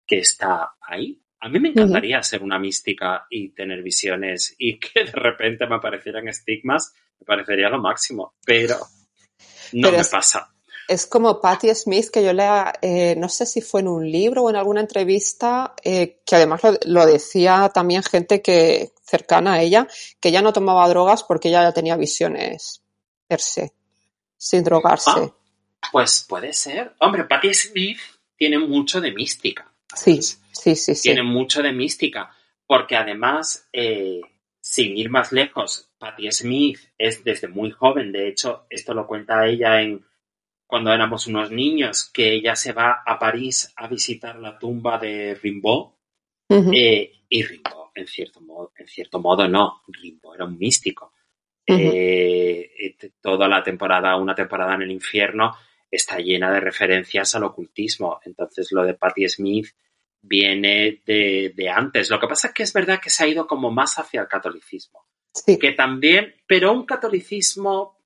[SPEAKER 2] que está ahí. A mí me encantaría ser una mística y tener visiones y que de repente me aparecieran estigmas, me parecería lo máximo, pero no me pasa.
[SPEAKER 1] Es como Patti Smith, que yo lea, eh, no sé si fue en un libro o en alguna entrevista, eh, que además lo, decía también gente que cercana a ella, que ella no tomaba drogas porque ella ya tenía visiones per se, sin drogarse. Ah,
[SPEAKER 2] pues puede ser. Hombre, Patti Smith tiene mucho de mística.
[SPEAKER 1] Sí, sí, sí, sí.
[SPEAKER 2] Tiene mucho de mística, porque además, eh, sin ir más lejos, Patti Smith es desde muy joven, de hecho, esto lo cuenta ella en cuando éramos unos niños, que ella se va a París a visitar la tumba de Rimbaud, eh, y Rimbaud, en cierto modo, en cierto modo no, Rimbaud era un místico. Eh, toda la temporada, una temporada en el infierno, está llena de referencias al ocultismo. Entonces lo de Patti Smith viene de, antes. Lo que pasa es que es verdad que se ha ido como más hacia el catolicismo. Sí. Que también, pero un catolicismo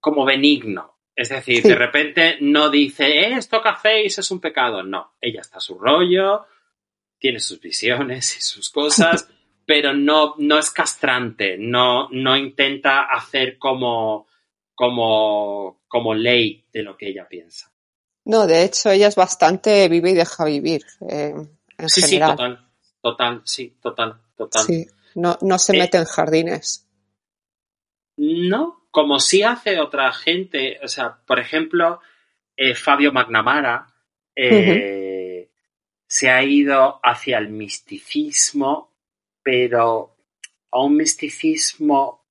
[SPEAKER 2] como benigno. Es decir, de repente no dice, eh, esto que hacéis es un pecado. No, ella está a su rollo, tiene sus visiones y sus cosas, pero no, no es castrante, no, no intenta hacer como, como, como ley de lo que ella piensa.
[SPEAKER 1] No, de hecho, ella es bastante vive y deja vivir. Eh, en
[SPEAKER 2] sí,
[SPEAKER 1] general.
[SPEAKER 2] sí, total, total, sí, total, total. Sí,
[SPEAKER 1] no, no se eh, mete en jardines.
[SPEAKER 2] No, como sí hace otra gente. O sea, por ejemplo, eh, Fabio Magnamara se ha ido hacia el misticismo, pero a un misticismo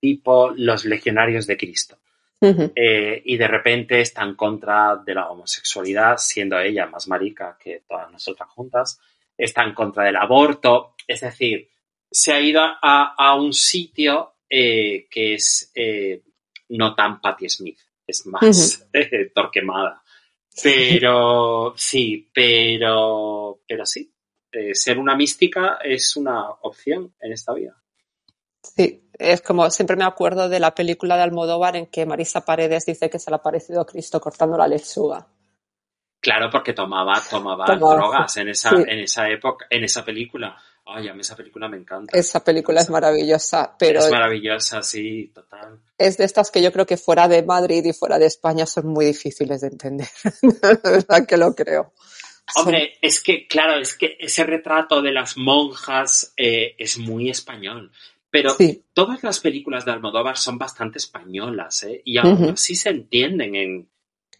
[SPEAKER 2] tipo los legionarios de Cristo. Eh, y de repente está en contra de la homosexualidad, siendo ella más marica que todas nosotras juntas, está en contra del aborto, es decir, se ha ido a, un sitio eh, que es eh, no tan Patti Smith, es más Torquemada. Pero sí, pero, pero sí, ser una mística es una opción en esta vida.
[SPEAKER 1] Sí, es como siempre me acuerdo de la película de Almodóvar en que Marisa Paredes dice que se le ha parecido a Cristo cortando la lechuga.
[SPEAKER 2] Claro, porque tomaba, tomaba, drogas en esa, en esa época, en esa película. Ay, a mí esa película me encanta.
[SPEAKER 1] Esa película es maravillosa, pero...
[SPEAKER 2] Es maravillosa, sí, total.
[SPEAKER 1] Es de estas que yo creo que fuera de Madrid y fuera de España son muy difíciles de entender. de verdad que lo creo.
[SPEAKER 2] Hombre, es que, claro, es que ese retrato de las monjas eh, es muy español. Pero todas las películas de Almodóvar son bastante españolas, ¿eh? Y aún así se entienden en...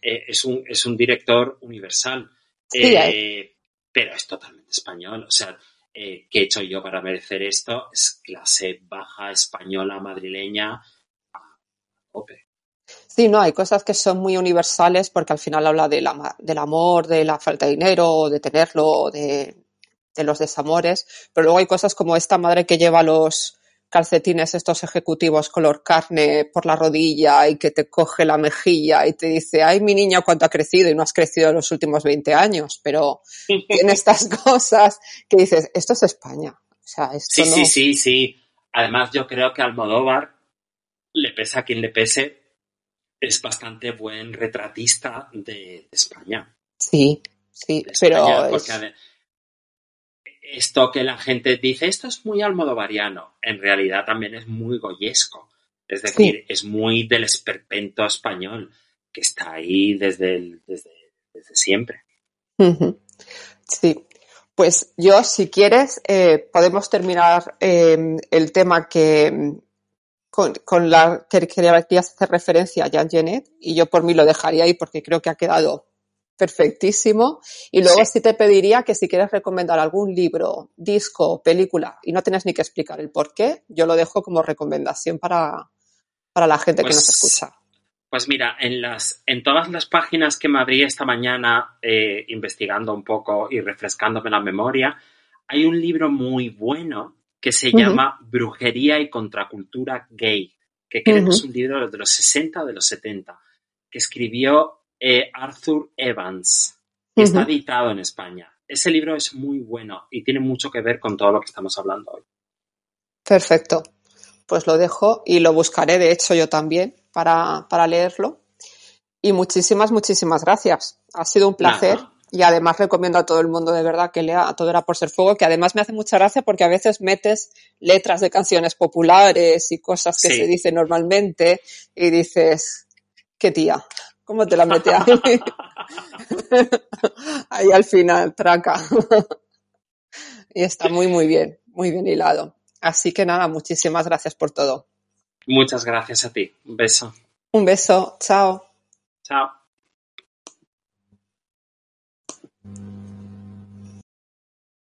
[SPEAKER 2] Eh, es, un, es un director universal. Eh, pero es totalmente español. O sea, ¿qué he hecho yo para merecer esto? Es clase baja española madrileña.
[SPEAKER 1] Sí, no, hay cosas que son muy universales porque al final habla de la, del amor, de la falta de dinero, de tenerlo, de, de los desamores, pero luego hay cosas como esta madre que lleva los, calcetines estos ejecutivos color carne por la rodilla y que te coge la mejilla y te dice, ay, mi niña, cuánto ha crecido y no has crecido en los últimos 20 años, pero tiene estas cosas que dices, esto es España. O sea, esto
[SPEAKER 2] sí, sí, sí, sí. Además, yo creo que Almodóvar, le pesa a quien le pese, es bastante buen retratista de, España.
[SPEAKER 1] Sí, sí, pero
[SPEAKER 2] esto que la gente dice, esto es muy almodovariano, en realidad también es muy goyesco. Es decir, es muy del esperpento español, que está ahí desde, desde, siempre.
[SPEAKER 1] Sí. Pues yo, si quieres, eh, podemos terminar em, el tema que con, con la que querías hacer referencia a Jean Genet y yo por mí lo dejaría ahí porque creo que ha quedado perfectísimo. Y luego sí. te pediría que si quieres recomendar algún libro, disco, película, y no tienes ni que explicar el por qué, yo lo dejo como recomendación para, para la gente que nos pues, escucha.
[SPEAKER 2] Pues mira, en, las, en todas las páginas que me abrí esta mañana eh, investigando un poco y refrescándome la memoria, hay un libro muy bueno que se llama Brujería y Contracultura Gay, que creo que es un libro de los 60 o de los 70, que escribió eh, Arthur Evans, que está editado en España. Ese libro es muy bueno y tiene mucho que ver con todo lo que estamos hablando hoy.
[SPEAKER 1] Perfecto. Pues lo dejo y lo buscaré, de hecho, yo también para, para leerlo. Y muchísimas, muchísimas gracias. Ha sido un placer. Y además recomiendo a todo el mundo de verdad que lea a Todo era por ser fuego, que además me hace mucha gracia porque a veces metes letras de canciones populares y cosas que se dicen normalmente y dices, qué tía. ¿Cómo te la metí ahí? ahí al final, traca. y está muy, muy bien, muy bien hilado. Así que nada, muchísimas gracias por todo.
[SPEAKER 2] Muchas gracias a ti. Un beso.
[SPEAKER 1] Un beso. Chao.
[SPEAKER 2] Chao.